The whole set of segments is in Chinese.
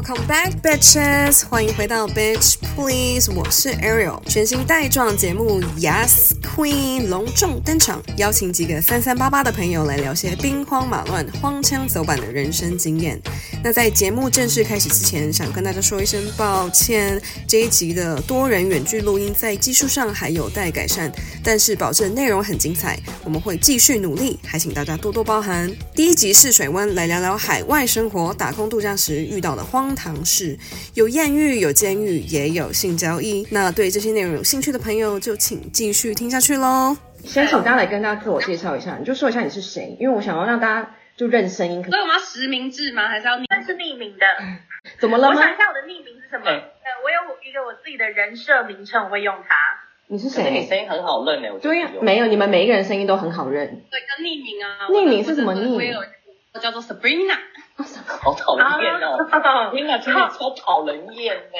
Welcome back, bitches！欢迎回到 Bitch Please，我是 Ariel。全新带状节目 Yes Queen 隆重登场，邀请几个三三八八的朋友来聊些兵荒马乱、荒腔走板的人生经验。那在节目正式开始之前，想跟大家说一声抱歉，这一集的多人远距录音在技术上还有待改善，但是保证内容很精彩，我们会继续努力，还请大家多多包涵。第一集试水温，来聊聊海外生活、打工度假时遇到的荒。荒唐事，有艳遇，有监狱，也有性交易。那对这些内容有兴趣的朋友，就请继续听下去喽。先请大家来跟大家自我介绍一下，你就说一下你是谁，因为我想要让大家就认声音。所以我们要实名制吗？还是要？但是匿名的。怎么了？我想一下我的匿名是什么？呃、我有一个我自己的人设名称，我会用它。你是谁？你声音很好认诶，我对，没有，你们每一个人声音都很好认。对，跟匿名啊。匿名是什么匿名？我叫做 Sabrina。好讨人厌哦！天哪，真的超讨人厌呢。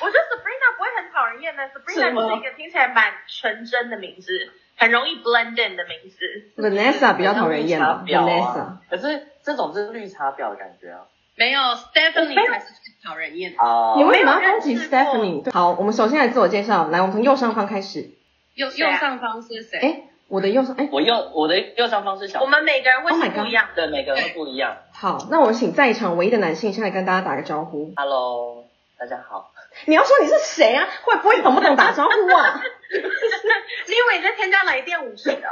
我觉得 Sabrina 不会很讨人厌呢。Sabrina 是一个听起来蛮纯真的名字，很容易 blend in 的名字。Vanessa 比较讨人厌吧？Vanessa，可是这种是绿茶婊的感觉啊。没有，Stephanie 才是最讨人厌哦！你为什么要攻击 Stephanie？好，我们首先来自我介绍，来，我们从右上方开始。右右上方是谁？哎。我的右上哎，我右我的右上方是小。我们每个人会是不一样对，每个人都不一样。好，那我请在场唯一的男性先来跟大家打个招呼。Hello，大家好。你要说你是谁啊？会不会懂不懂打招呼啊？你以为你在添加来电五十的。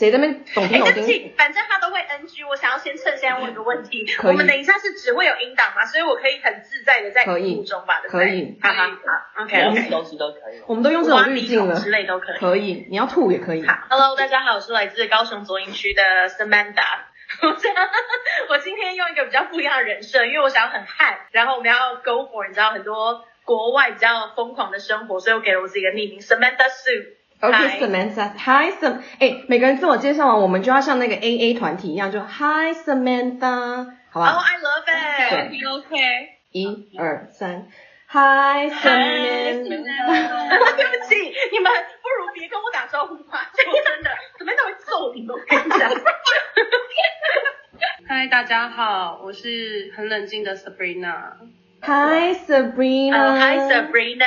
谁在那边懂听懂听？反正他都会 NG。我想要先趁现在问个问题。我们等一下是只会有音档吗，所以我可以很自在的在节目中吧，对不对？可以。好好好，OK。东西都可以。我们都用这种滤镜了。之类都可以。可以，你要吐也可以。好，Hello，大家好，我是来自高雄左营区的 Samantha。我今天用一个比较不一样的人设，因为我想要很汉，然后我们要 go for 你知道很多国外比较疯狂的生活，所以我给了我自己一个匿名 Samantha Sue。OK，Samantha，Hi Sam，哎，每个人自我介绍完，我们就要像那个 AA 团体一样，就 Hi Samantha，好吧？Oh I love it，OK，一二三，Hi Samantha，对不起，你们不如别跟我打招呼吧，真的，Samantha 会揍你们，我跟你讲。Hi，大家好，我是很冷静的 Sabrina。Hi Sabrina，Hi Sabrina，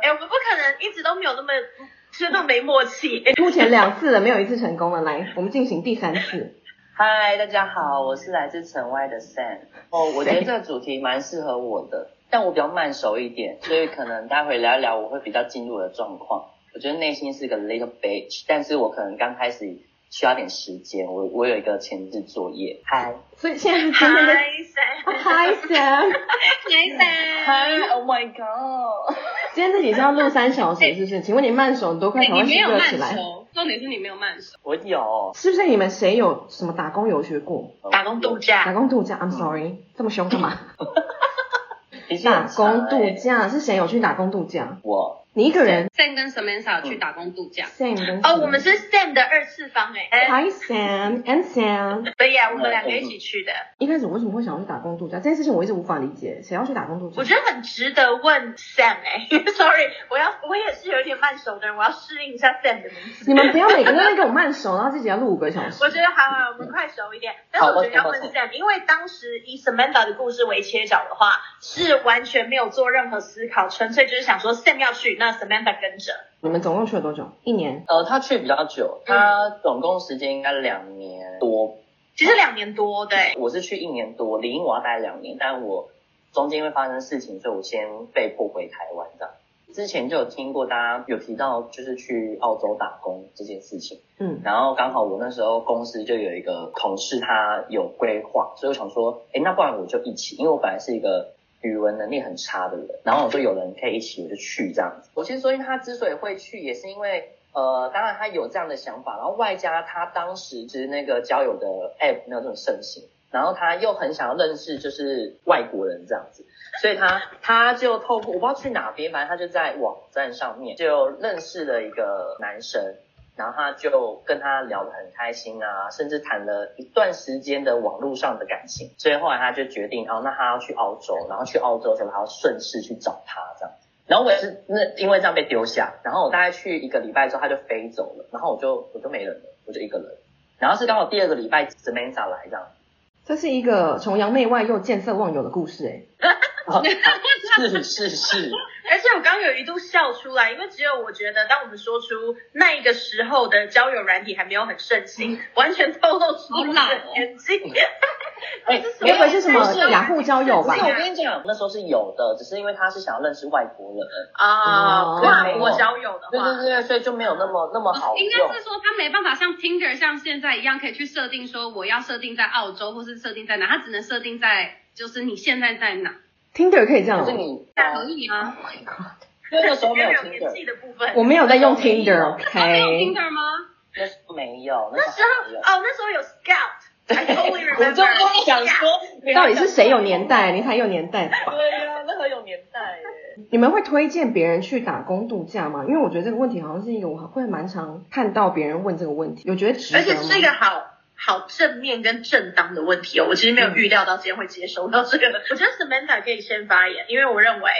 哎，我们不可能一直都没有那么，这都没默契。目前两次了，没有一次成功了。来，我们进行第三次。Hi，大家好，我是来自城外的 Sam。哦，我觉得这个主题蛮适合我的，但我比较慢熟一点，所以可能待会聊一聊，我会比较进入的状况。我觉得内心是个 little bitch，但是我可能刚开始。需要点时间，我我有一个前置作业。嗨，所以现在是今天的 Hi Sam，Hi Sam，Hi，Oh my God，今天这集是要录三小时，是不是？请问你慢熟多快才会热起来？重点是你没有慢手。我有。是不是你们谁有什么打工游学过？打工度假。打工度假，I'm sorry，这么凶干嘛？打工度假是谁有去打工度假？我。你一个人？Sam 跟 Samantha 去打工度假。Sam 跟哦，我们是 Sam 的二次方哎。Hi Sam and Sam。对呀，我们两个一起去的。一开始我为什么会想要去打工度假？这件事情我一直无法理解，谁要去打工度假？我觉得很值得问 Sam 哎。Sorry，我要我也是有点慢熟的人，我要适应一下 Sam 的名字。你们不要每个人都跟我慢熟，然后自己要录五个小时。我觉得好好，我们快熟一点。但是我觉得要问 Sam，因为当时以 Samantha 的故事为切角的话，是完全没有做任何思考，纯粹就是想说 Sam 要去，那 Samantha 跟着。你们总共去了多久？一年？呃，他去比较久，他总共时间应该两年多。其实两年多，对。我是去一年多，理应我要待两年，但我中间因为发生事情，所以我先被迫回台湾这样。之前就有听过大家有提到，就是去澳洲打工这件事情。嗯。然后刚好我那时候公司就有一个同事，他有规划，所以我想说，哎，那不然我就一起，因为我本来是一个。语文能力很差的人，然后我说有人可以一起，我就去这样子。我先说，因为他之所以会去，也是因为呃，当然他有这样的想法，然后外加他当时其实那个交友的 app 没有这种盛行，然后他又很想要认识就是外国人这样子，所以他他就透过我不知道去哪边，反正他就在网站上面就认识了一个男生。然后他就跟他聊得很开心啊，甚至谈了一段时间的网络上的感情，所以后来他就决定，哦，那他要去澳洲，然后去澳洲的时候，他要顺势去找他这样。然后我也是那因为这样被丢下，然后我大概去一个礼拜之后，他就飞走了，然后我就我就没人了，我就一个人。然后是刚好第二个礼拜 Samantha 来这样，这是一个崇洋媚外又见色忘友的故事哎、欸。是是是。而且我刚刚有一度笑出来，因为只有我觉得，当我们说出那一个时候的交友软体还没有很盛行，完全透露出我的年纪。哎，原本是什么雅虎交友吧？我跟你讲，那时候是有的，只是因为他是想要认识外国人啊，跨国交友的话，对对对，所以就没有那么那么好用。应该是说他没办法像 Tinder 像现在一样可以去设定说我要设定在澳洲或是设定在哪，他只能设定在就是你现在在哪。Tinder 可以这样，就是你可以啊。Oh my god！那个时候没有 Tinder，我没有在用 Tinder，OK？没有 Tinder 吗？那时候没有，那时候哦，那时候有 Scout。Totally remember。我就不想说，到底是谁有年代？你才有年代吧？对呀，那很有年代耶。你们会推荐别人去打工度假吗？因为我觉得这个问题好像是一个我会蛮常看到别人问这个问题，有觉得值得吗？而且是一个好。好正面跟正当的问题哦，我其实没有预料到今天会接收到这个。我觉得 Samantha 可以先发言，因为我认为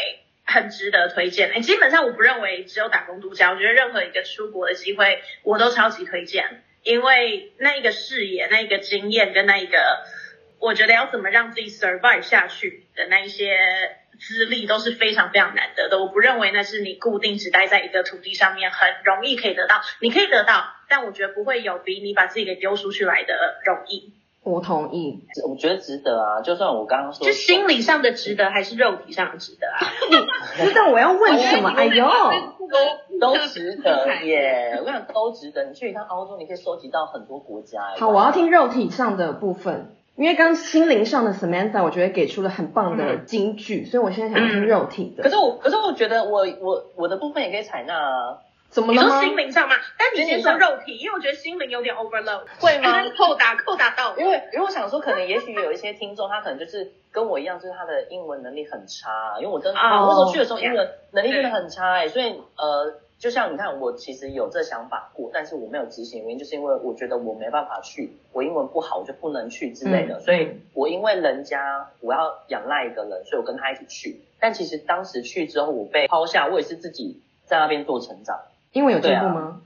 很值得推荐。基本上我不认为只有打工度假，我觉得任何一个出国的机会我都超级推荐，因为那一个视野、那一个经验跟那一个，我觉得要怎么让自己 survive 下去的那一些。资历都是非常非常难得的，我不认为那是你固定只待在一个土地上面很容易可以得到，你可以得到，但我觉得不会有比你把自己给丢出去来的容易。我同意，我觉得值得啊，就算我刚刚说，就心理上的值得还是肉体上的值得啊？知道我要问什么？哎呦，都都值得耶！我想都值得。你去一趟澳洲，你可以收集到很多国家。好，我要听肉体上的部分。因为刚刚心灵上的 Samantha，我觉得给出了很棒的金句，嗯、所以我现在想听肉体的。可是我，可是我觉得我我我的部分也可以采纳啊。怎么了吗？你说心灵上吗？但你先说肉体，因为我觉得心灵有点 overload。会吗？扣打扣打到。因为因为我想说，可能也许有一些听众，他可能就是跟我一样，就是他的英文能力很差。因为我真的，我那时候去的时候，英文能力真的很差哎、欸，所以呃。就像你看，我其实有这想法过，但是我没有执行，原因就是因为我觉得我没办法去，我英文不好，我就不能去之类的。嗯、所以，我因为人家我要仰赖一个人，所以我跟他一起去。但其实当时去之后，我被抛下，我也是自己在那边做成长。英文有进步吗、啊？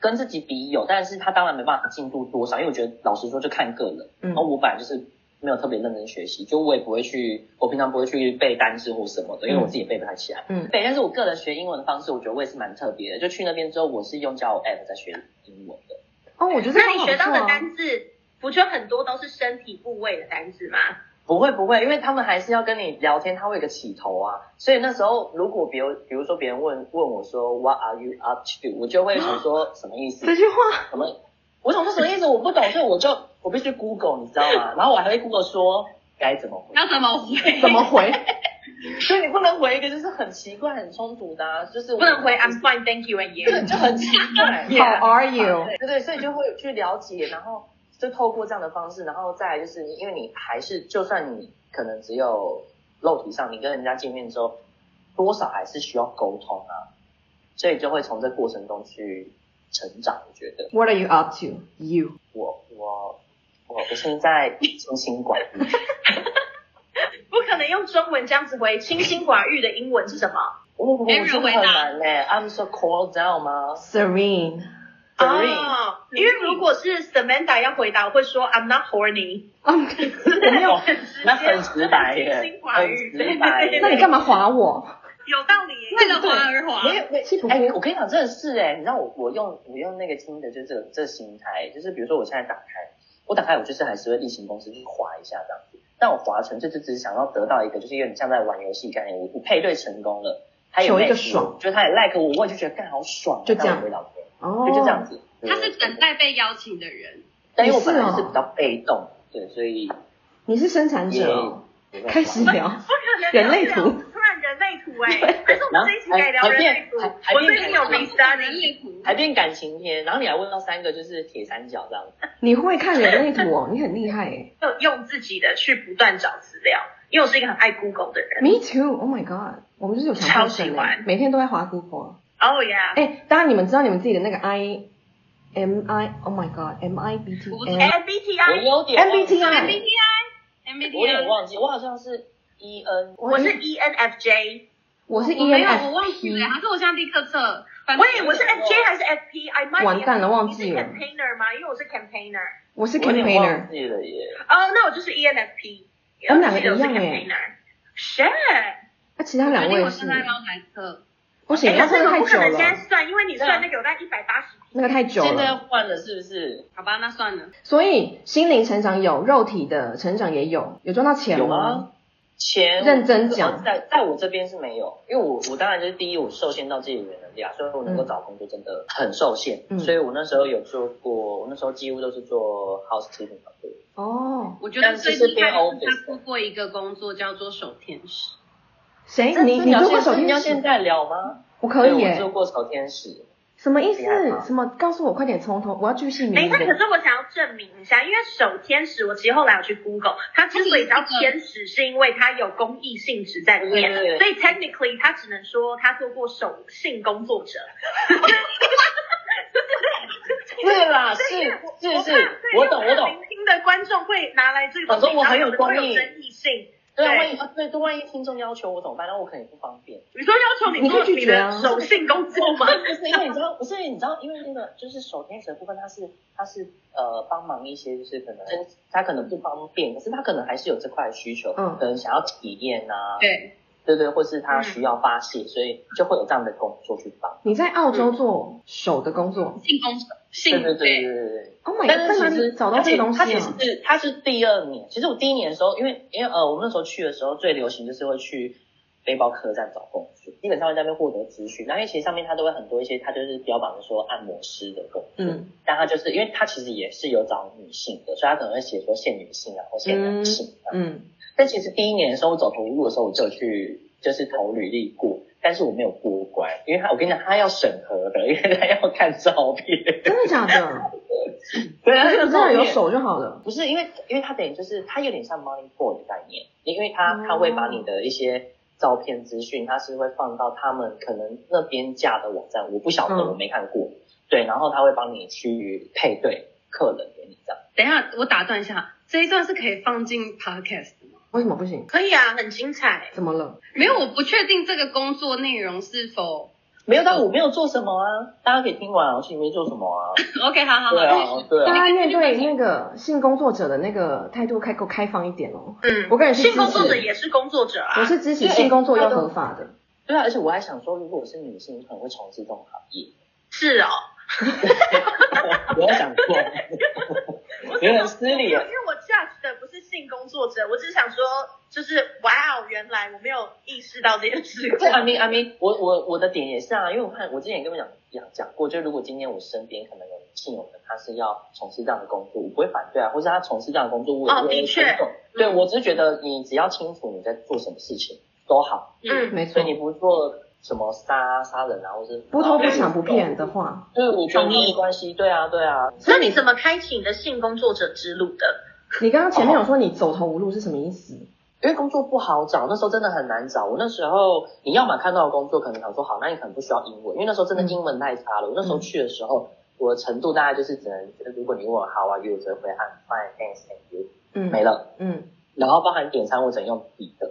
跟自己比有，但是他当然没办法进步多少，因为我觉得老实说就看个人。嗯。然后我本来就是。没有特别认真学习，就我也不会去，我平常不会去背单词或什么的，因为我自己也背不太起来。嗯，对，但是我个人学英文的方式，我觉得我也是蛮特别的。就去那边之后，我是用交友 app 在学英文的。哦，我觉得、啊、那你学到的单字，不就很多都是身体部位的单字吗？不会不会，因为他们还是要跟你聊天，他会有个起头啊。所以那时候，如果比如比如说别人问问我说 What are you up to？我就会想说 什么意思？这句话什么？我想说什么意思？我不懂，所以我就我必须 Google，你知道吗？然后我还会 Google 说。该怎么回？要怎么回？怎么回？所以你不能回一个就是很奇怪、很冲突的，啊，就是不能回 I'm fine, thank you and you，就很奇怪。How are you？对对，所以就会去了解，然后就透过这样的方式，然后再来就是，因为你还是，就算你可能只有肉体上，你跟人家见面之后，多少还是需要沟通啊，所以就会从这过程中去成长。我觉得。What are you up to? You？我我。我我现在清心寡欲，不可能用中文这样子回。清心寡欲的英文是什么？我我觉得很难嘞。I'm so cold down 吗？Serene。哦，因为如果是 Samantha 要回答，我会说 I'm not horny。我没有，那很直白耶。清心寡欲，直白。那你干嘛划我？有道理，为了滑而滑。没有，没有。哎，我跟你讲，真的是哎，你知道我我用我用那个听的，就是这个这个心态，就是比如说我现在打开。我打开，我就是还是会例行公事去滑一下这样子，但我滑成就就只是想要得到一个，就是有点像在玩游戏概念。我我配对成功了，他有一个爽，就他也 like 我，我也就觉得干好爽，就这样回老婆，哦，就就这样子。他是等待被邀请的人，但因为我本来是比较被动，对，所以你是生产者，开始聊，人类图。人类图哎，可是我们这一期可以聊人类图，我最近有没杀人类图，还变感情篇，然后你还问到三个就是铁三角这样。子。你会看人类图哦，你很厉害哎。用自己的去不断找资料，因为我是一个很爱 Google 的人。Me too，Oh my god，我们就是有超喜欢，每天都在滑 Google。Oh yeah。哎，当然你们知道你们自己的那个 I M I，Oh my god，M I B T I，M B T I，我有点 M B T I，M B T I，我有点忘记，我好像是。E N，我是 E N F J。我是 ENFP，没有，我忘记了，还是我现在立刻测。喂，我是 FJ 还是 FP？I might 完蛋了，忘记了。你是 campaigner 吗？因为我是 campaigner。我是 campaigner。忘记了耶。哦，那我就是 ENFP。我们两个一样耶。Shit。那其他两位是？我现在要来测。不行，那这个太久了。不可能现在算，因为你算那个有在一百八十。那个太久了。现在要换了是不是？好吧，那算了。所以心灵成长有，肉体的成长也有，有赚到钱吗？钱认真讲，在在我这边是没有，因为我我当然就是第一，我受限到自己的能力啊，所以我能够找工作真的很受限，嗯、所以我那时候有做过，我那时候几乎都是做 housekeeping 工作。哦，我觉得最厉害的是他做过一个工作叫做守天使。谁？你你做过守天使？你要现在聊吗？我可以耶。我做过守天使。什么意思？什么？告诉我快点，从头我要继续。没，可是我想要证明一下，因为守天使，我其实后来有去 Google，它之所以叫天使，是因为它有公益性质在里面，所以 technically 它只能说他做过守性工作者。对啦，是是是，我懂我懂。聆听的观众会拿来这个，反正我很有公益争议性。对，万一对，都万一听众要求我怎么办？那我可能也不方便。你说要求你做你的守信工作吗？不是，因为你知道，不是你知道，因为那个就是守天使的部分，它是它是呃帮忙一些，就是可能他可能不方便，可是他可能还是有这块需求，嗯，可能想要体验啊，对对对，或是他需要发泄，所以就会有这样的工作去帮。你在澳洲做手的工作，性工作，性对对对对对对。Oh my God，但是其实找到这个东西，他其实是他是第二年。其实我第一年的时候，因为因为呃，我们那时候去的时候最流行就是会去背包客栈找工作，基本上会在那边获得资讯。那因为其实上面他都会很多一些，他就是标榜的说按摩师的工作，嗯，但他就是因为他其实也是有找女性的，所以他可能会写说限女性啊或限男性，嗯，嗯。但其实第一年的时候我走投无路的时候，我就去。就是投履历过，但是我没有过关，因为他我跟你讲，他要审核的，因为他要看照片。真的假的？对啊，这个有手就好了。不是因为，因为他等于就是他有点像 money boy 的概念，因为他他会把你的一些照片资讯，他是会放到他们可能那边架的网站，我不晓得，嗯、我没看过。对，然后他会帮你去配对客人给你这样。等一下，我打断一下，这一段是可以放进 podcast？为什么不行？可以啊，很精彩。怎么了？没有，我不确定这个工作内容是否没有，但我没有做什么啊。大家可以听完，我其实没做什么啊。OK，好好好。对啊，对啊。大家面对那个性工作者的那个态度，开够开放一点哦。嗯，我个人是支持。性工作者也是工作者啊。我是支持性工作要合法的。对啊，而且我还想说，如果我是女性，可能会从事这种行业。是哦。我有想过。有点失礼。因为我 judge 的不是性工作者，我只是想说，就是哇哦，原来我没有意识到这件事。对，阿明阿明，我我我的点也是啊，因为我看我之前也跟我讲讲讲过，就如果今天我身边可能有亲友的，他是要从事这样的工作，我不会反对啊，或是他从事这样的工作，我也不会尊重。对，我只是觉得你只要清楚你在做什么事情都好。嗯，没错。所以你不做。什么杀杀人啊，或是不偷不抢不骗的话，就是我觉得没关系。对啊，对啊。那你怎么开启你的性工作者之路的？你刚刚前面有说你走投无路是什么意思？因为工作不好找，那时候真的很难找。我那时候你要么看到的工作，可能想说好，那你可能不需要英文，因为那时候真的英文太差了。我那时候去的时候，我的程度大概就是只能，如果你问我 How are you，我只会按 Fine, thanks, thank you，嗯，没了，嗯。然后包含点餐，我只能用笔的，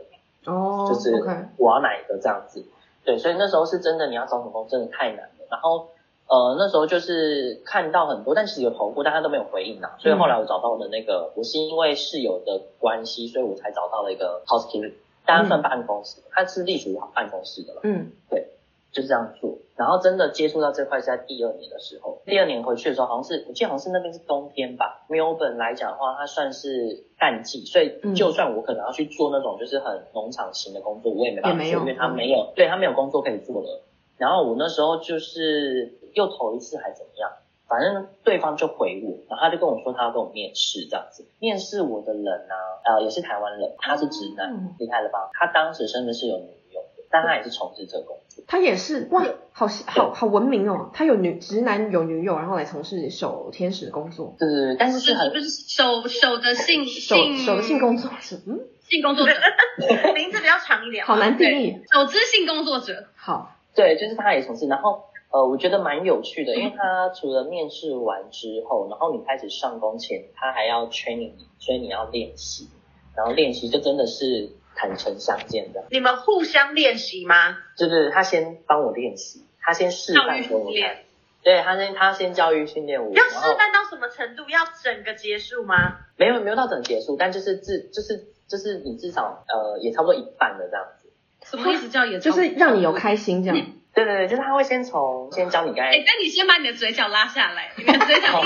哦，就是我要哪一个这样子。对，所以那时候是真的，你要找什么工真的太难了。然后，呃，那时候就是看到很多，但其实有投过，但他都没有回应啊。所以后来我找到的那个，我是因为室友的关系，所以我才找到了一个 housekeeping，大家算办公室，它是隶属于办公室的了。嗯，对，就是这样做。然后真的接触到这块是在第二年的时候，第二年回去的时候，好像是我记得好像是那边是冬天吧。Melbourne 来讲的话，它算是淡季，所以就算我可能要去做那种就是很农场型的工作，我也没办法做，因为他没有，对，他没有工作可以做了。然后我那时候就是又投一次还怎么样，反正对方就回我，然后他就跟我说他要跟我面试这样子。面试我的人呢、啊，呃，也是台湾人，他是直男，厉害了吧？他当时真的是有女友的，但他也是从事这个工作。他也是哇，好好好文明哦。他有女直男有女友，然后来从事守天使的工作。对对对，但是是很不是守守的性守守的性工作者，嗯，性工作者 名字比较长一点，好难定义。守之性工作者，好，对，就是他也从事。然后呃，我觉得蛮有趣的，因为他除了面试完之后，然后你开始上工前，他还要 training 你，所以你要练习，然后练习就真的是。坦诚相见的。你们互相练习吗？就是他先帮我练习，他先示范给我看。对，他先他先教育训练我。要示范到什么程度？要整个结束吗？没有没有到整个结束，但就是至就是就是你至少呃也差不多一半的这样子。什么意思叫也？就是让你有开心这样。嗯对对对，就是他会先从先教你该。哎，那你先把你的嘴角拉下来，你的嘴角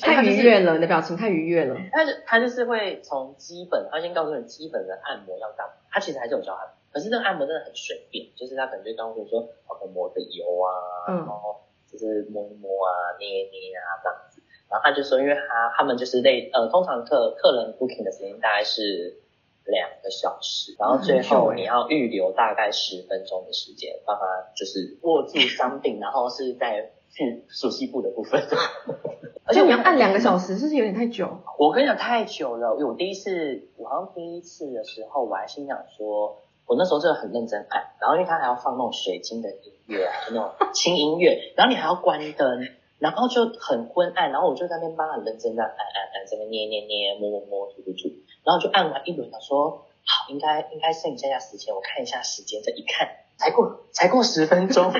太愉悦了，你的表情太愉悦了。他就他就是会从基本，他先告诉你基本的按摩要干嘛。他其实还是有教按摩，可是这个按摩真的很随便，就是他可能就告诉你说，哦，抹个油啊，嗯、然后就是摸一摸啊，捏一捏啊这样子。然后他就说，因为他他们就是类呃，通常客客人 booking 的时间大概是。两个小时，然后最后你要预留大概十分钟的时间，帮他就是握住商品，然后是在腹熟悉部的部分。而且你要按两个小时，是不是有点太久？我跟你讲太久了，因为我第一次，我好像第一次的时候，我还心想说，我那时候真的很认真按，然后因为他还要放那种水晶的音乐啊，就 那种轻音乐，然后你还要关灯，然后就很昏暗，然后我就在那边帮他很认真的按按按，这边捏捏捏，摸摸摸，涂涂涂。然后就按完一轮，他说好，应该应该剩下下时间，我看一下时间，这一看才过才过十分钟，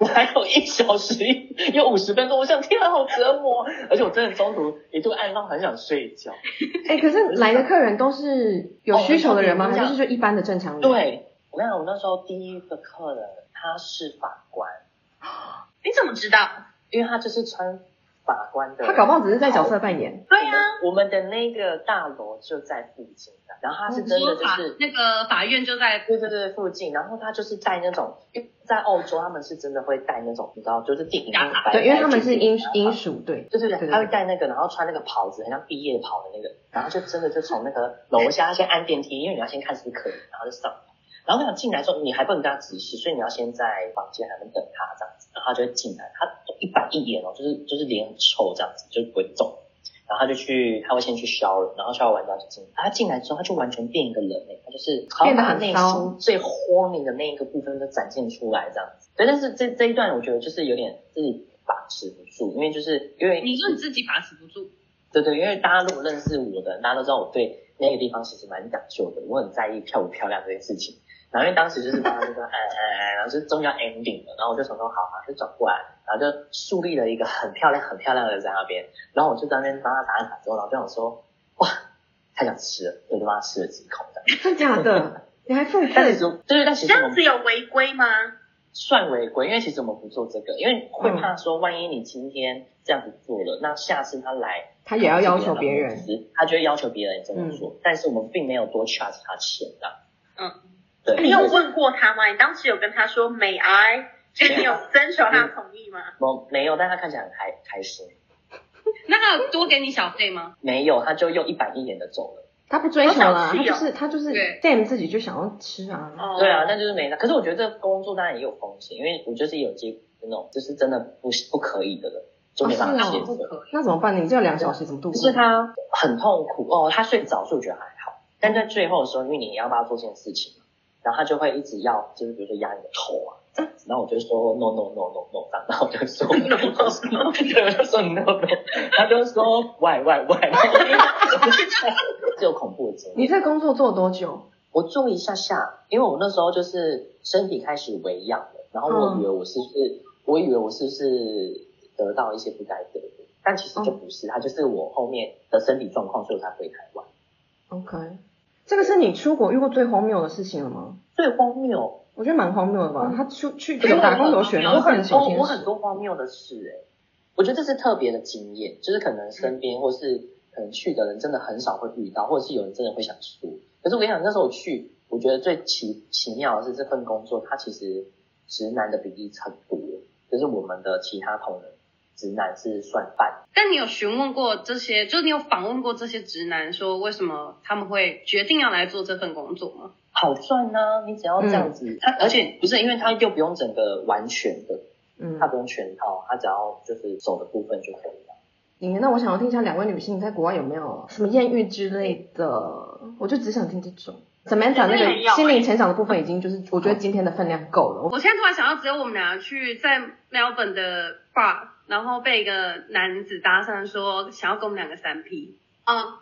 我还有一小时有五十分钟，我想天啊，好折磨，而且我真的中途一度按到很想睡觉。哎，可是来的客人都是有需求的人吗？还是就一般的正常人？对，我跟你讲，我那时候第一个客人他是法官，你怎么知道？因为他就是穿。法官的，他搞不好只是在角色扮演。对呀，我们的那个大楼就在附近的，然后他是真的就是那个法院就在对对对附近，然后他就是带那种，因为在澳洲他们是真的会带那种，你知道，就是电影白，对，因为他们是英英属，对，对对对，他会带那个，然后穿那个袍子，很像毕业袍的那个，然后就真的就从那个楼下先按电梯，因为你要先看是不是可以，然后就上。然后他想进来之后，你还不能跟他直视，所以你要先在房间还能等他这样子，然后他就会进来，他一板一眼哦，就是就是脸很臭这样子，就不会动。然后他就去，他会先去 shower，然后 shower 完之后就进来。他进来之后，他就完全变一个人诶，他就是变得很内心最 horny 的那一个部分都展现出来这样子。对，但是这这一段我觉得就是有点自己把持不住，因为就是因为你说你自己把持不住，对对，因为大家如果认识我的，大家都知道我对那个地方其实蛮讲究的，我很在意漂不漂亮这件事情。然后因为当时就是大家就说哎哎哎，然后就是终于要 ending 了，然后我就想说好好就转过来，然后就树立了一个很漂亮很漂亮的在那边，然后我就在那边帮他打完卡之后，然后就想说哇太想吃了，我就帮他吃了几口的。真的假的？你还付费？但是对，但其实这样子有违规吗？算违规，因为其实我们不做这个，因为会怕说万一你今天这样子做了，那下次他来他也要要求别人，他就会要求别人这么做，嗯、但是我们并没有多 charge 他钱的。嗯。对你有问过他吗？你当时有跟他说 May I？就你有征求他同意吗？我没有，但他看起来很开开心。那他有多给你小费吗？没有，他就又一板一眼的走了。他不追求了，他就是他就是 Sam 自己就想要吃啊。对啊，但就是没那。可是我觉得这个工作当然也有风险，因为我就是有接那种就是真的不不可以的人，就没办法接受。那怎么办？你这两小时怎么度过？就是他很痛苦哦，他睡着，所以我觉得还好。但在最后的时候，因为你要帮他做这件事情。然后他就会一直要，就是比如说压你的头啊，这样子。然后我就说 no no no no no，然后我就说 no no no，对，我就说 no no，他就说 why why why，这有恐怖的经历。你在工作做多久？我做一下下，因为我那时候就是身体开始微恙了，然后我以为我是不是，我以为我是不是得到一些不该得的，但其实就不是，它就是我后面的身体状况，所以我才回台湾。OK。这个是你出国遇过最荒谬的事情了吗？最荒谬，我觉得蛮荒谬的吧。他出去有打工留学，然后很多我很多荒谬的事哎，我觉得这是特别的经验，就是可能身边或是可能去的人真的很少会遇到，或者是有人真的会想说。可是我跟你讲，那时候我去，我觉得最奇奇妙的是这份工作，它其实直男的比例很多，就是我们的其他同仁。直男是算半，但你有询问过这些，就是你有访问过这些直男，说为什么他们会决定要来做这份工作吗？好赚呢、啊，你只要这样子，嗯、他而且不是因为他又不用整个完全的，嗯，他不用全套，他只要就是手的部分就可以了。嗯，那我想要听一下两位女性在国外有没有什么艳遇之类的，我就只想听这种。Samantha 那个心灵成长的部分已经就是，我觉得今天的分量够了。我现在突然想到，只有我们俩去在 Melbourne 的 bar。然后被一个男子搭讪说想要跟我们两个三 P，嗯，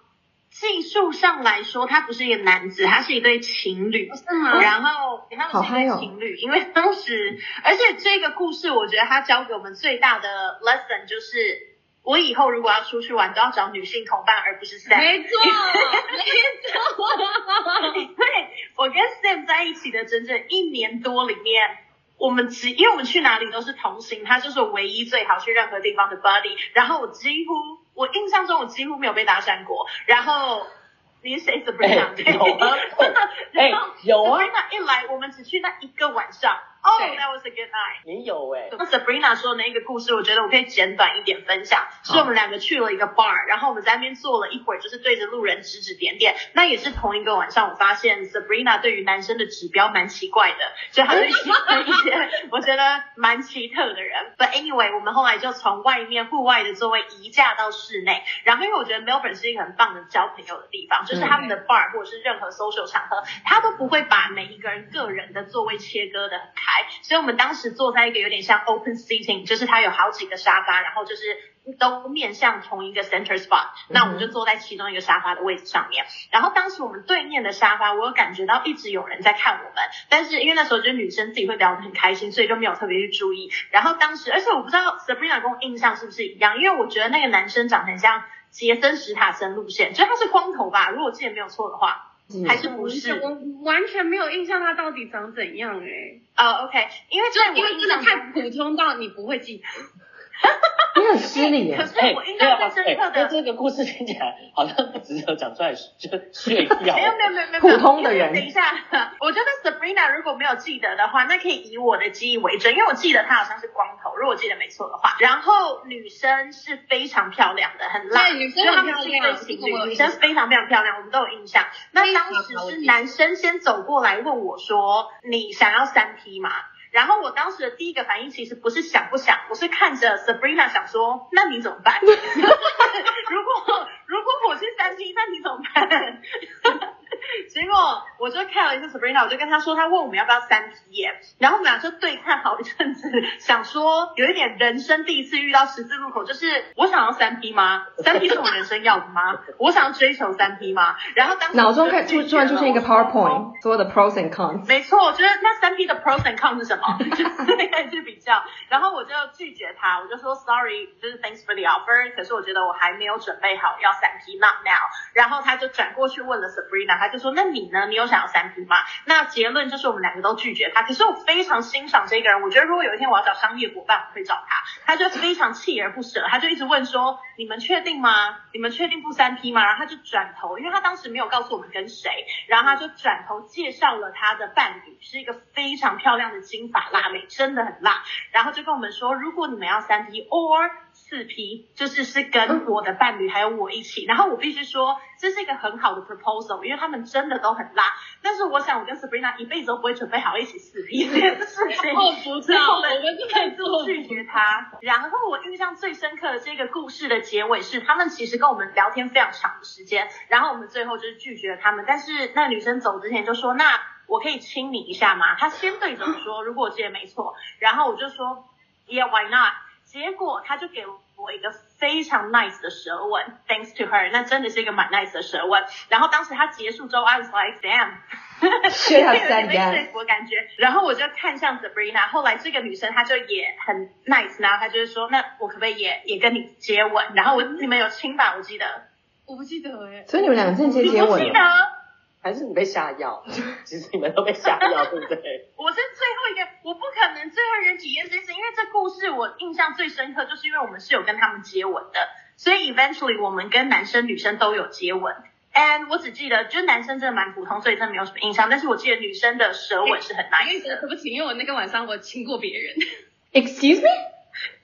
技术上来说，他不是一个男子，他是一对情侣。是吗？然后他们是一对情侣，因为当时，而且这个故事，我觉得他教给我们最大的 lesson 就是，我以后如果要出去玩，都要找女性同伴，而不是 Sam。没错，没错。对，我跟 Sam 在一起的整整一年多里面，我们只因为我们去哪里都是同行，他就是我唯一最好去任何地方的 buddy。然后我几乎。我印象中，我几乎没有被搭讪过。然后你是谁？Sabrina？欸、有啊，哎、欸，有啊。Sabrina 一来，我们只去那一个晚上。Oh, that was a good night。你有哎、欸。那 Sabrina 说的那个故事，我觉得我可以简短一点分享。是我们两个去了一个 bar，然后我们在那边坐了一会儿，就是对着路人指指点点。那也是同一个晚上，我发现 Sabrina 对于男生的指标蛮奇怪的，所以他就喜欢一些我觉得蛮奇特的人。But anyway，我们后来就从外面户外的座位移驾到室内。然后因为我觉得 Melbourne 是一个很棒的交朋友的地方，就是他们的 bar 或者是任何 social 场合，他都不会把每一个人个人的座位切割的很开，所以我们当当时坐在一个有点像 open seating，就是它有好几个沙发，然后就是都面向同一个 center spot。那我们就坐在其中一个沙发的位置上面。然后当时我们对面的沙发，我有感觉到一直有人在看我们，但是因为那时候就是女生自己会聊得很开心，所以就没有特别去注意。然后当时，而且我不知道 Sabrina 跟我印象是不是一样，因为我觉得那个男生长得很像杰森·史塔森路线，就他是光头吧，如果我记得没有错的话。还是不是？我完全没有印象他到底长怎样哎、欸。哦、uh,，OK，因为就因为真的太普通到你不会记得。你很失礼耶。可是我印象最深刻的，这个故事听起来好像不值得讲出来，就炫耀。没有没有没有没有。普通的人。等一下，我觉得 Sabrina 如果没有记得的话，那可以以我的记忆为准，因为我记得她好像是光头，如果我记得没错的话。然后女生是非常漂亮的，很辣。对，女生很漂亮。女生非常非常漂亮，我们都有印象。那当时是男生先走过来问我说：“你想要三 P 吗？”然后我当时的第一个反应其实不是想不想，我是看着 Sabrina 想说，那你怎么办？如果我是三 P，那你怎么办？结果我就看了一次 Sabrina，我就跟他说，他问我们要不要三 P 耶，然后我们俩就对看好一阵子，想说有一点人生第一次遇到十字路口，就是我想要三 P 吗？三 P 是我人生要的吗？我想要追求三 P 吗？然后当时脑中开突突然出现一个 PowerPoint，所有的 pros and cons。没错，我觉得那三 P 的 pros and cons 是什么？就是那个去比较，然后我就拒绝他，我就说 sorry，就是 thanks for the offer，可是我觉得我还没有准备好要三 P，not now。然后他就转过去问了 Sabrina，他就说那你呢？你有想要三 P 吗？那结论就是我们两个都拒绝他。可是我非常欣赏这个人，我觉得如果有一天我要找商业伙伴，我会找他。他就非常锲而不舍，他就一直问说：你们确定吗？你们确定不三 P 吗？然后他就转头，因为他当时没有告诉我们跟谁，然后他就转头介绍了他的伴侣，是一个非常漂亮的金发辣妹，真的很辣。然后就跟我们说，如果你们要三 P or 四 P，就是是跟我的伴侣还有我一起。然后我必须说，这是一个很好的 proposal，因为他们真的都很拉。但是我想，我跟 Sabrina 一辈子都不会准备好一起四 P 这件事情。我不知道，我们就拒绝他。然后我印象最深刻的这个故事的结尾是，他们其实跟我们聊天非常长的时间，然后我们最后就是拒绝了他们。但是那女生走之前就说：“那我可以亲你一下吗？”她先对着我说：“如果我记得没错。”然后我就说：“Yeah，why not？” 结果他就给我一个非常 nice 的舌吻，thanks to her，那真的是一个蛮 nice 的舌吻。然后当时他结束之后，I was like damn，需要三个，我 感觉。然后我就看向 Sabrina，后来这个女生她就也很 nice，然后她就是说，那我可不可以也也跟你接吻？然后我你们有亲吧？我记得，我不记得哎。所以你们两个正接接吻。还是你被下药？其实你们都被下药，对不对？我是最后一个，我不可能最后一个人体验这件事，因为这故事我印象最深刻，就是因为我们是有跟他们接吻的，所以 eventually 我们跟男生女生都有接吻。And 我只记得，就是男生真的蛮普通，所以真的没有什么印象。但是我记得女生的舌吻是很 nice 的。对不起，因为我那个晚上我亲过别人。Excuse me?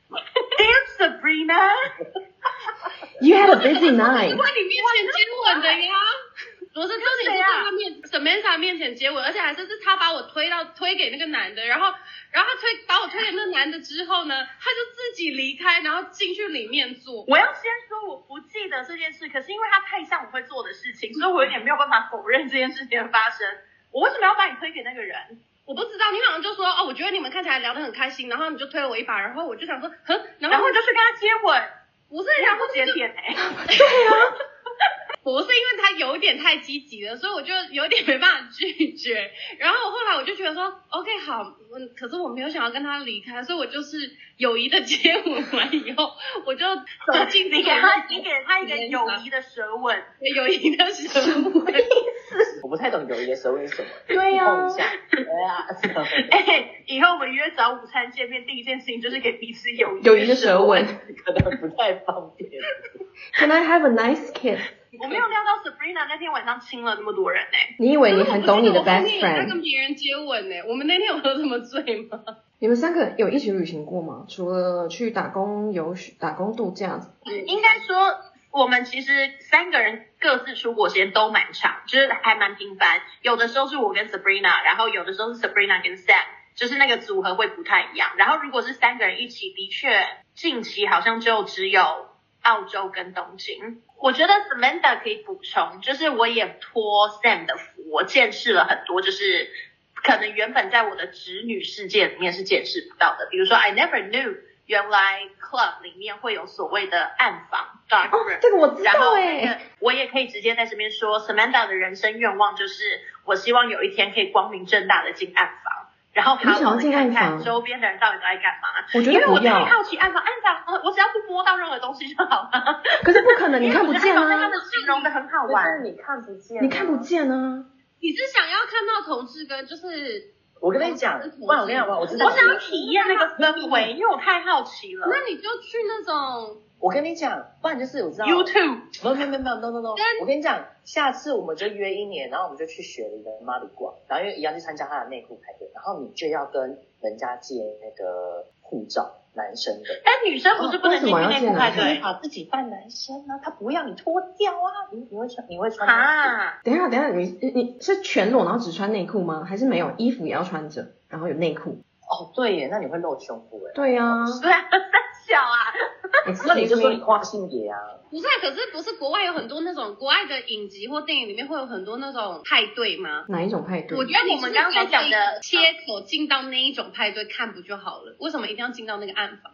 Damn, Sabrina,。You had a busy night。我在你面前接吻的呀。我是当时在他面 Samantha 面前接吻，而且还是是他把我推到推给那个男的，然后然后他推把我推给那个男的之后呢，他就自己离开，然后进去里面做。我要先说我不记得这件事，可是因为他太像我会做的事情，所以我有点没有办法否认这件事情的发生。我为什么要把你推给那个人？我不知道，你好像就说哦，我觉得你们看起来聊得很开心，然后你就推了我一把，然后我就想说，哼，然后你就去跟他接吻，不是，然后接点哎，对啊。不是因为他有点太积极了，所以我就有点没办法拒绝。然后后来我就觉得说，OK 好，嗯，可是我没有想要跟他离开，所以我就是友谊的接吻完以后，我就走进你给他，你给他一个友谊的舌吻，友谊的舌吻。我不太懂友谊的舌吻是什么？对呀、啊，碰一下，对啊。哎，以后我们约早午餐见面，第一件事情就是给彼此友谊友谊的舌吻，可能不太方便。Can I have a nice kiss？我没有料到 Sabrina 那天晚上亲了那么多人呢、欸。你以为你很懂你的 best friend？他跟别人接吻呢、欸？我们那天有喝这么醉吗？你们三个有一起旅行过吗？除了去打工游学、打工度假？应该说，我们其实三个人各自出国时间都蛮长，就是还蛮频繁。有的时候是我跟 Sabrina，然后有的时候是 Sabrina 跟 Sam，就是那个组合会不太一样。然后如果是三个人一起，的确近期好像就只有澳洲跟东京。我觉得 Samantha 可以补充，就是我也托 Sam 的福，我见识了很多，就是可能原本在我的直女世界里面是见识不到的。比如说，I never knew 原来 club 里面会有所谓的暗房 dark room。哦，这个我知道哎、欸。我也可以直接在这边说，Samantha 的人生愿望就是，我希望有一天可以光明正大的进暗房。然后好好的看看周边的人到底都在干嘛。我觉得不要。因为我太好奇暗房，暗房，我只要不摸到任何东西就好了。可是不可能，你看不见啊。他的形容的很好玩。你看不见。你看不见啊。你是想要看到同志跟就是？我跟你讲，我跟你讲，我知道。我想要体验那个氛围，因为我太好奇了。那你就去那种。我跟你讲，不然就是我知道。YouTube。没有没有没有 no no no。我跟你讲，下次我们就约一年，然后我们就去雪梨的马里逛，然后因为一样去参加他的内裤排队，然后你就要跟人家借那个护照，男生的。但女生不是不能进内裤排队？你把自己扮男生啊，他不要你脱掉啊，你你会穿你会穿啊？等一下等一下，你你是全裸然后只穿内裤吗？还是没有衣服也要穿着，然后有内裤？哦对耶，那你会露胸部哎。对呀、啊。对啊，小啊。那你就说你跨性别啊？不是，可是不是国外有很多那种国外的影集或电影里面会有很多那种派对吗？哪一种派对？我觉得我们刚才讲的切口进到那一种派对看不就好了？为什么一定要进到那个暗房？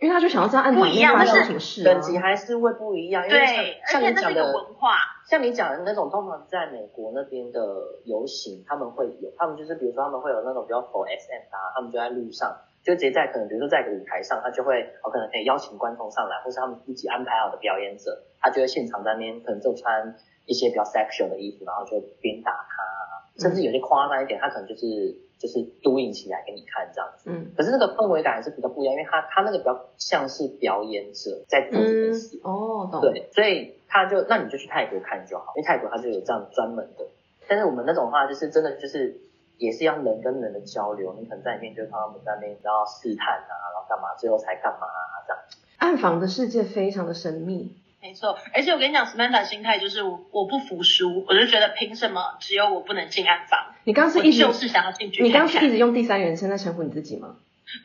因为他就想要知道暗房里面发生什么事、啊。等级还是会不一样，因为像，像你讲的文化，像你讲的那种，通常在美国那边的游行，他们会有，他们就是比如说他们会有那种比较 for SM 啊，他们就在路上。就直接在可能比如说在一个舞台上，他就会哦可能可以邀请观众上来，或是他们自己安排好的表演者，他就会现场在那边可能就穿一些比较 sexual 的衣服，然后就鞭打他，甚至有些夸张一点，他可能就是就是 doing 起来给你看这样子。嗯。可是那个氛围感还是比较不一样，因为他他那个比较像是表演者在做这件事。哦，懂。对，所以他就那你就去泰国看就好，因为泰国他就有这样专门的。但是我们那种话就是真的就是。也是要人跟人的交流，你可能在里面就看他们在那边，然后试探啊，然后干嘛，最后才干嘛啊，这样。暗房的世界非常的神秘，没错。而且我跟你讲，Samantha 心态就是我我不服输，我就觉得凭什么只有我不能进暗房？你刚是一直就是想要进去看看，你刚是一直用第三人称在称呼你自己吗？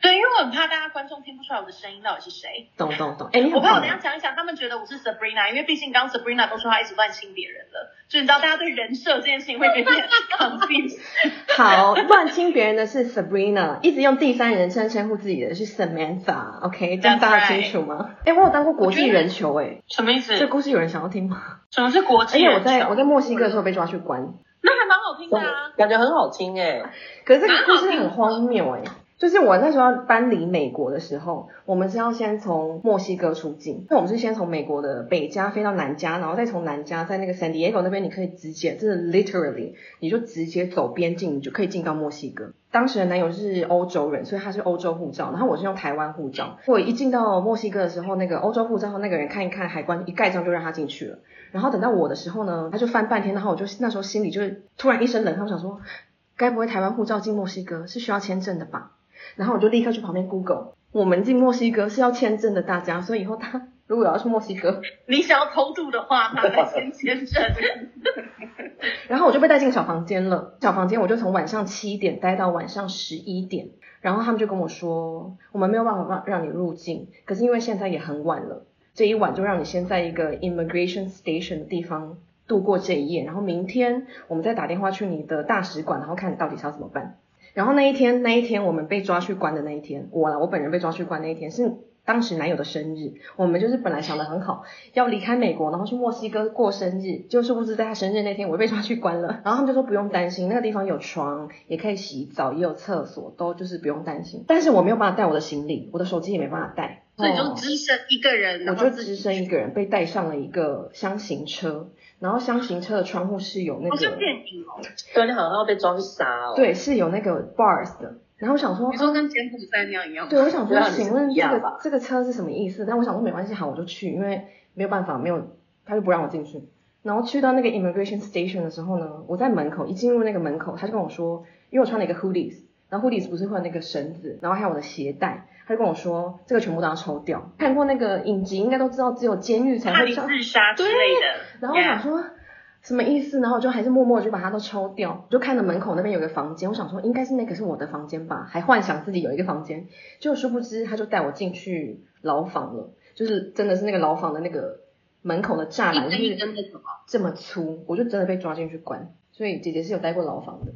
对，因为我很怕大家观众听不出来我的声音到底是谁。懂懂懂，哎，你我怕我等下讲一讲，他们觉得我是 Sabrina，因为毕竟刚 Sabrina 都说她一直乱亲别人了，就你知道大家对人设这件事情会有点 confused。好，乱亲别人的是 Sabrina，一直用第三人称称呼自己的是 Samantha，OK，、okay? 这样大家清楚吗？哎、right.，我有当过国际人球、欸，哎，什么意思？这故事有人想要听吗？什么是国际人球？因为我在我在墨西哥的时候被抓去关，那还蛮好听的啊，感觉很好听哎、欸，可是这个故事很荒谬哎、欸。就是我那时候搬离美国的时候，我们是要先从墨西哥出境，那我们是先从美国的北加飞到南加，然后再从南加在那个 San Diego 那边，你可以直接，真的 literally，你就直接走边境，你就可以进到墨西哥。当时的男友是欧洲人，所以他是欧洲护照，然后我是用台湾护照。我一进到墨西哥的时候，那个欧洲护照那个人看一看海关一盖章就让他进去了。然后等到我的时候呢，他就翻半天，然后我就那时候心里就是突然一声冷汗，我想说，该不会台湾护照进墨西哥是需要签证的吧？然后我就立刻去旁边 Google，我们进墨西哥是要签证的，大家，所以以后他如果要去墨西哥，你想要偷渡的话，他来先签证。然后我就被带进小房间了，小房间我就从晚上七点待到晚上十一点，然后他们就跟我说，我们没有办法让让你入境，可是因为现在也很晚了，这一晚就让你先在一个 immigration station 的地方度过这一夜，然后明天我们再打电话去你的大使馆，然后看你到底是要怎么办。然后那一天，那一天我们被抓去关的那一天，我啦，我本人被抓去关那一天是当时男友的生日，我们就是本来想的很好，要离开美国，然后去墨西哥过生日，就是不知在他生日那天，我被抓去关了。然后他们就说不用担心，那个地方有床，也可以洗澡，也有厕所，都就是不用担心。但是我没有办法带我的行李，我的手机也没办法带，所以就只身一个人，我就只身一个人被带上了一个箱型车，然后箱型车的窗户是有那个，好像电影哦，对，你好像要被抓去杀哦，对，是有那个 bars 的。然后我想说，你说跟柬埔寨那样一样？对，我想说，请问这个这个车是什么意思？但我想说没关系，好，我就去，因为没有办法，没有他就不让我进去。然后去到那个 immigration station 的时候呢，我在门口一进入那个门口，他就跟我说，因为我穿了一个 hoodies，然后 hoodies 不是会有那个绳子，然后还有我的鞋带，他就跟我说，这个全部都要抽掉。看过那个影集应该都知道，只有监狱才会自杀之类的。然后我想说。Yeah. 什么意思？然后我就还是默默就把它都抽掉，就看着门口那边有个房间，我想说应该是那个是我的房间吧，还幻想自己有一个房间，就殊不知他就带我进去牢房了，就是真的是那个牢房的那个门口的栅栏，就是这么粗，我就真的被抓进去关。所以姐姐是有待过牢房的，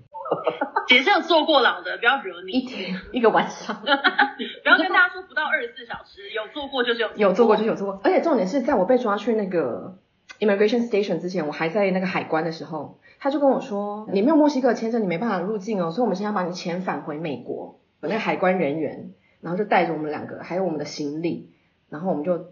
姐姐是有坐过牢的，不要惹你。一天一个晚上，不要跟大家说不到二十四小时，有做过就是有有坐过就有坐过，而且重点是在我被抓去那个。Immigration Station 之前，我还在那个海关的时候，他就跟我说：“你没有墨西哥签证，你没办法入境哦，所以我们现在要把你遣返回美国。”有那个海关人员，然后就带着我们两个，还有我们的行李，然后我们就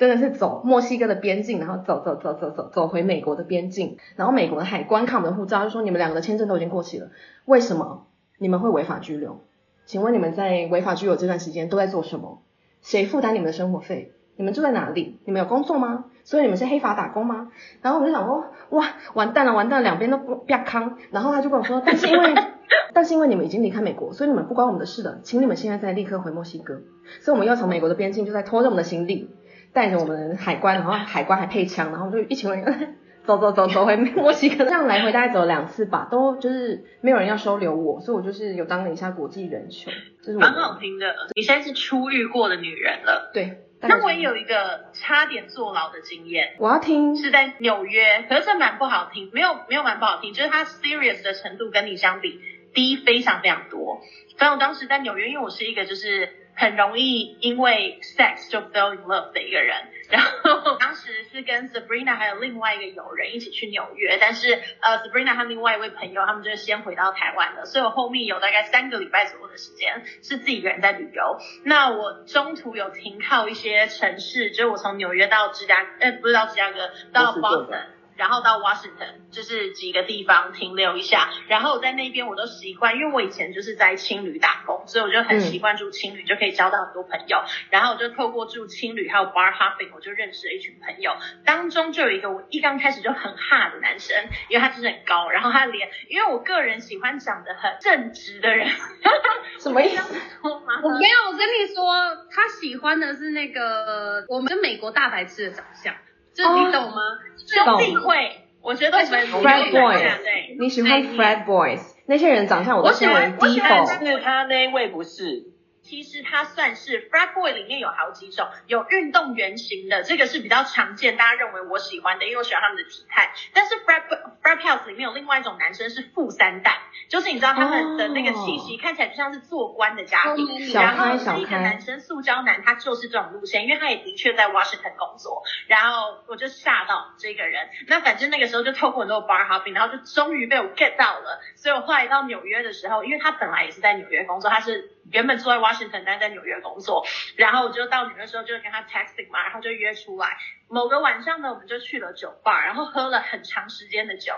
真的是走墨西哥的边境，然后走走走走走走回美国的边境，然后美国的海关看我们的护照，就说：“你们两个的签证都已经过期了，为什么你们会违法居留？请问你们在违法居留这段时间都在做什么？谁负担你们的生活费？你们住在哪里？你们有工作吗？”所以你们是黑法打工吗？然后我就想说，哇，完蛋了，完蛋了，两边都不不康。然后他就跟我说，但是因为，但是因为你们已经离开美国，所以你们不关我们的事的，请你们现在再立刻回墨西哥。所以我们又从美国的边境就在拖着我们的行李，带着我们海关，然后海关还配枪，然后就一群人 走走走走回墨西哥，这样来回大概走了两次吧，都就是没有人要收留我，所以我就是有当了一下国际人球，就是蛮好听的。你现在是出狱过的女人了，对。那我也有一个差点坐牢的经验，我要听是在纽约，可是这蛮不好听，没有没有蛮不好听，就是它 serious 的程度跟你相比低非常非常多。反正我当时在纽约，因为我是一个就是。很容易因为 sex 就 fell in love 的一个人，然后当时是跟 Sabrina 还有另外一个友人一起去纽约，但是呃 Sabrina 和另外一位朋友他们就先回到台湾了，所以我后面有大概三个礼拜左右的时间是自己一个人在旅游。那我中途有停靠一些城市，就是我从纽约到芝加，呃不是到芝加哥，到 Boston。然后到 Washington 就是几个地方停留一下，然后我在那边我都习惯，因为我以前就是在青旅打工，所以我就很习惯住青旅，就可以交到很多朋友。然后我就透过住青旅还有 bar hopping，我就认识了一群朋友，当中就有一个我一刚开始就很哈的男生，因为他就是很高，然后他脸，因为我个人喜欢长得很正直的人。什么意思？我没有，我跟你说，他喜欢的是那个我们美国大白痴的长相。这你懂吗？兄弟会，我觉得我们 Fred boys，对，你喜欢 Fred boys，那些人长相我都喜欢，我喜欢，但是他那位不是。其实它算是 frat boy 里面有好几种，有运动员型的，这个是比较常见，大家认为我喜欢的，因为我喜欢他们的体态。但是 frat frat house 里面有另外一种男生是富三代，就是你知道他们的那个气息看起来就像是做官的家庭。哦、然后是一个男生塑胶男，他就是这种路线，因为他也的确在 Washington 工作。然后我就吓到这个人，那反正那个时候就透过很多 bar hopping，然后就终于被我 get 到了。所以我后来到纽约的时候，因为他本来也是在纽约工作，他是。原本住在 Washington，但在纽约工作，然后我就到纽约的时候就跟他 texting 嘛，然后就约出来。某个晚上呢，我们就去了酒吧，然后喝了很长时间的酒。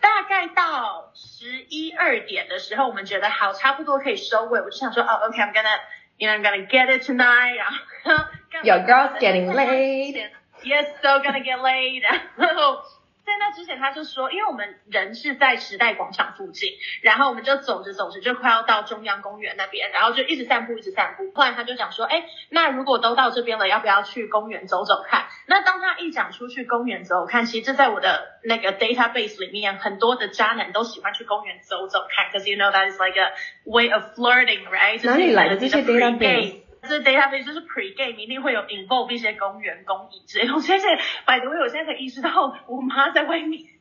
大概到十一二点的时候，我们觉得好，差不多可以收尾。我就想说，哦，OK，I'm gonna，you know，I'm gonna get it tonight。然后，Your girl's getting laid。Yes，so gonna get laid。然后。在那之前，他就说，因为我们人是在时代广场附近，然后我们就走着走着就快要到中央公园那边，然后就一直散步，一直散步。后来他就讲说，哎，那如果都到这边了，要不要去公园走走看？那当他一讲出去公园走走看，其实这在我的那个 database 里面，很多的渣男都喜欢去公园走走看，because you know that is like a way of flirting, right？哪里来的这些 database？这 database 就是 pre-game，一定会有 involve 一些公园公益之类。我现在，by the way，我现在才意识到我妈在外面。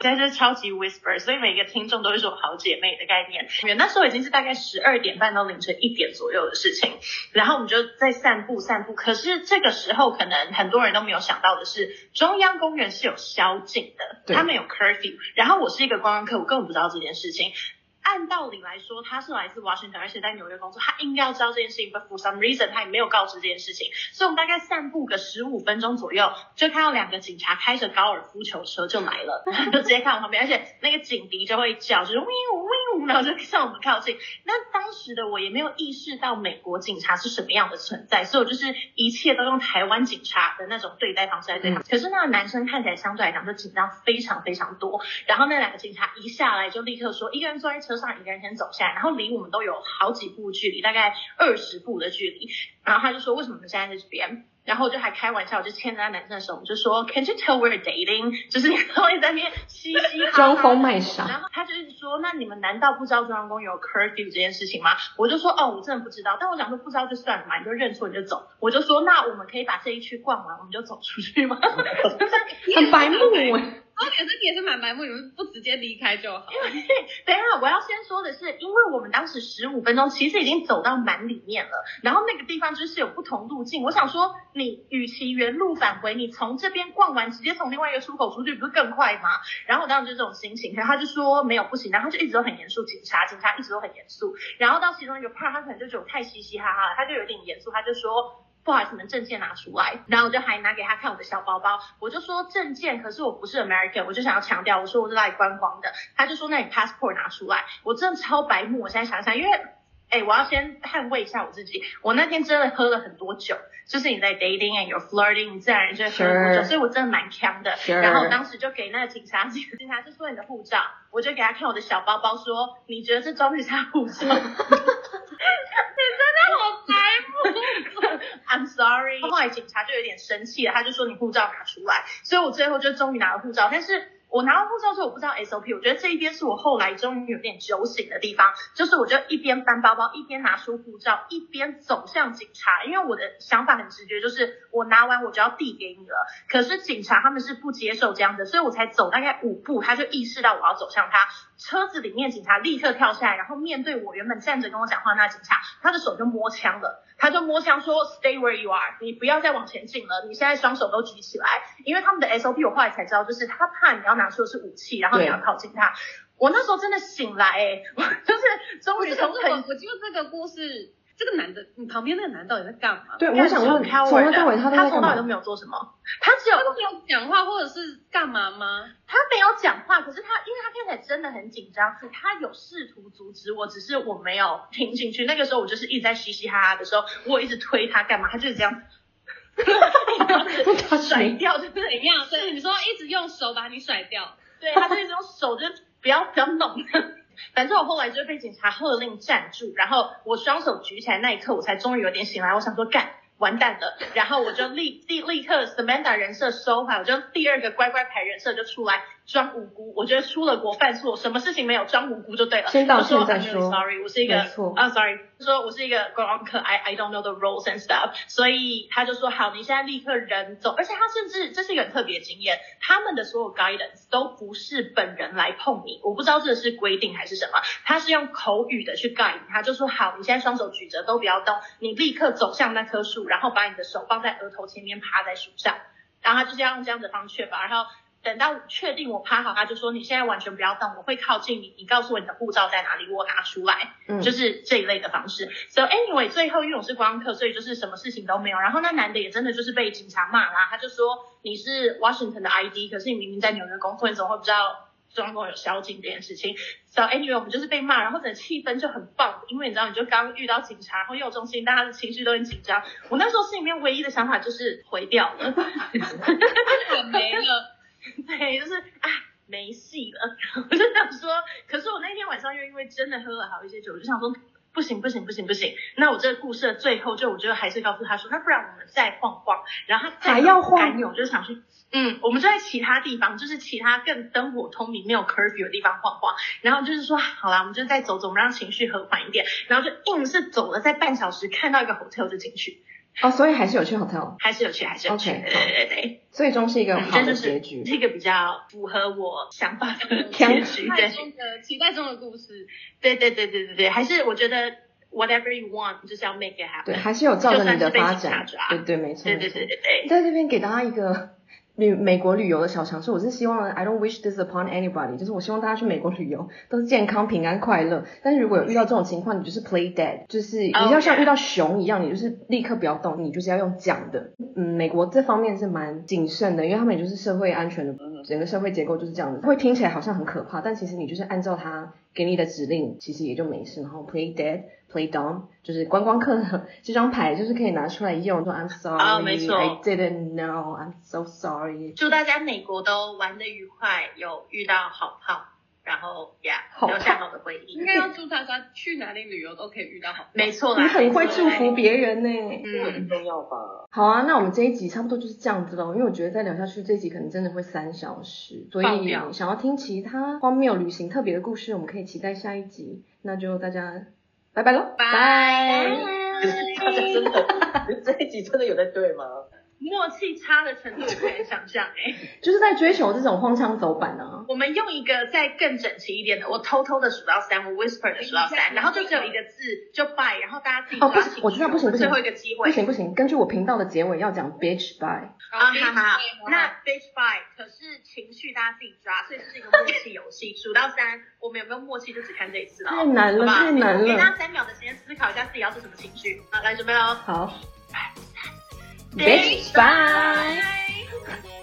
在是超级 whisper，所以每个听众都会是我好姐妹的概念。那时候已经是大概十二点半到凌晨一点左右的事情，然后我们就在散步散步。可是这个时候可能很多人都没有想到的是，中央公园是有宵禁的，他们有 curfew。然后我是一个观光客，我根本不知道这件事情。按道理来说，他是来自 Washington，而且在纽约工作，他应该要知道这件事情。But for some reason，他也没有告知这件事情。所以我们大概散步个十五分钟左右，就看到两个警察开着高尔夫球车就来了，就直接看我旁边，而且那个警笛就会叫，就是 wing wing，然后就向我们靠近。那当时的我也没有意识到美国警察是什么样的存在，所以我就是一切都用台湾警察的那种对待方式来对他。可是那个男生看起来相对来讲就紧张非常非常多。然后那两个警察一下来就立刻说，一个人坐在车上，一个人先走下来，然后离我们都有好几步距离，大概二十步的距离。然后他就说：“为什么我们现在在这边？”然后我就还开玩笑，我就牵着那男生的手，我就说：“Can you tell we're dating？” 就是你会在那边嘻嘻哈哈，装疯卖傻。然后他就一直说：“那你们难道不知道中央公园有 curfew 这件事情吗？”我就说：“哦，我真的不知道。”但我想说不知道就算了嘛，你就认错你就走。我就说：“那我们可以把这一区逛完，我们就走出去吗？” 很白目哎。哦，可是你也是蛮白目，你们不直接离开就好。因为等一下，我要先说的是，因为我们当时十五分钟其实已经走到蛮里面了，然后那个地方就是有不同路径。我想说，你与其原路返回，你从这边逛完，直接从另外一个出口出去，不是更快吗？然后我当时就这种心情，然后他就说没有不行，然后就一直都很严肃，警察警察一直都很严肃。然后到其中一个 part，他可能就觉得我太嘻嘻哈哈了，他就有点严肃，他就说。不好意思，你们证件拿出来，然后我就还拿给他看我的小包包，我就说证件，可是我不是 American，我就想要强调，我说我是来观光的，他就说那你 passport 拿出来，我真的超白目，我现在想想，因为，哎，我要先捍卫一下我自己，我那天真的喝了很多酒，就是你在 dating and you're flirting，你自然就会喝很多酒，Sure. 所以我真的蛮强的，Sure. 然后我当时就给那个警察，警察就说你的护照，我就给他看我的小包包，说你觉得这装不下护照？I'm sorry。后来警察就有点生气了，他就说你护照拿出来。所以我最后就终于拿了护照，但是我拿到护照之后，我不知道 SOP。我觉得这一边是我后来终于有点酒醒的地方，就是我就一边翻包包，一边拿出护照，一边走向警察，因为我的想法很直觉，就是我拿完我就要递给你了。可是警察他们是不接受这样的，所以我才走大概五步，他就意识到我要走向他。车子里面警察立刻跳下来，然后面对我原本站着跟我讲话那警察，他的手就摸枪了。他就摸枪说：“Stay where you are，你不要再往前进了。你现在双手都举起来，因为他们的 SOP 我后来才知道，就是他怕你要拿出的是武器，然后你要靠近他。我那时候真的醒来，哎，我 就是终于从很……我就这个故事，这个男的，你旁边那个男的到底在干嘛？对，我想问，从头到尾他他从到尾都没有做什么，他只有他没有讲话或者是干嘛吗？他没有讲话，可是他因为他看起来真的很紧张，他有试图阻止我，只是我没有听进去。那个时候我就是一直在嘻嘻哈哈的时候，我一直推他干嘛，他就是这样，他甩掉 就是怎样？对，你说一直用手把你甩掉，对，他就一直用手就不要不要弄。反正我后来就被警察喝令站住，然后我双手举起来那一刻，我才终于有点醒来。我想说干。完蛋了，然后我就立立立刻 Samantha 人设收回，我就第二个乖乖牌人设就出来装无辜。我觉得出了国犯错，什么事情没有装无辜就对了。先道歉再说。说 Sorry，我是一个啊，Sorry，说我是一个观光客，I I don't know the rules and stuff。所以他就说好，你现在立刻人走。而且他甚至这是一个很特别的经验，他们的所有 guidance 都不是本人来碰你，我不知道这是规定还是什么，他是用口语的去 guide 他，就说好，你现在双手举着都不要动，你立刻走向那棵树。然后把你的手放在额头前面，趴在树上，然后他就是要用这样子的方式确保，然后等到确定我趴好，他就说你现在完全不要动，我会靠近你，你告诉我你的护照在哪里，我拿出来，嗯，就是这一类的方式。So anyway，最后因为我是观光客，所以就是什么事情都没有。然后那男的也真的就是被警察骂啦，他就说你是 Washington 的 ID，可是你明明在纽约工作，你怎么会不知道？中共有宵禁这件事情，so anyway 我们就是被骂，然后整个气氛就很棒，因为你知道，你就刚遇到警察，然后又有中心，大家的情绪都很紧张。我那时候心里面唯一的想法就是毁掉了，没了，对，就是啊，没戏了。我就想说，可是我那天晚上又因为真的喝了好一些酒，我就想说。不行不行不行不行，那我这个故事的最后，就我觉得还是告诉他说，那不然我们再晃晃，然后他还要晃，我就想去，嗯，我们就在其他地方，就是其他更灯火通明、没有 curfew 的地方晃晃，然后就是说，好啦，我们就再走走，我们让情绪和缓一点，然后就硬是走了，在半小时看到一个 hotel 就进去。哦，所以还是有去 hotel，还是有去，还是有去。Okay, 对对对对，最终是一个好的结局，是一个比较符合我想法的结局。对，期待中的故事。对对对对对对，还是我觉得 whatever you want，就是要 make it happen。对，还是有照着你的发展。对对没错。对对对对对，在这边给大家一个。旅美国旅游的小常识，我是希望 I don't wish this upon anybody，就是我希望大家去美国旅游都是健康、平安、快乐。但是如果有遇到这种情况，你就是 play dead，就是你要像遇到熊一样，你就是立刻不要动，你就是要用讲的。嗯，美国这方面是蛮谨慎的，因为他们也就是社会安全的，整个社会结构就是这样子，会听起来好像很可怕，但其实你就是按照他给你的指令，其实也就没事。然后 play dead。Play dumb 就是观光客这张牌，就是可以拿出来用，说 I'm sorry，、oh, 没错 I didn't know，I'm so sorry。祝大家美国都玩得愉快，有遇到好炮，然后呀，yeah, 留下好的回忆。应该要祝大家去哪里旅游都可以遇到好。没错，你很会祝福别人呢，嗯，很重要吧。好啊，那我们这一集差不多就是这样子喽，因为我觉得再聊下去，这一集可能真的会三小时，所以想要听其他荒谬旅行特别的故事，我们可以期待下一集。那就大家。拜拜喽！拜。大家真的，这一集真的有在对吗？默契差的程度我不能想象哎。就是在追求这种荒腔走板呢。我们用一个再更整齐一点的，我偷偷的数到三，我 whisper 的数到三，然后就只有一个字就 bye，然后大家自己。哦不行，我知道不行不行。最后一个机会。不行不行，根据我频道的结尾要讲 bitch bye。啊哈哈。那 bitch bye 可是情绪大家自己抓，所以这是一个默契游戏。数到三，我们有没有默契就只看这一次了。太难了，太难了。给大家三秒的时间思考一下自己要是什么情绪。好，来准备哦。好。Bitch, bye. bye.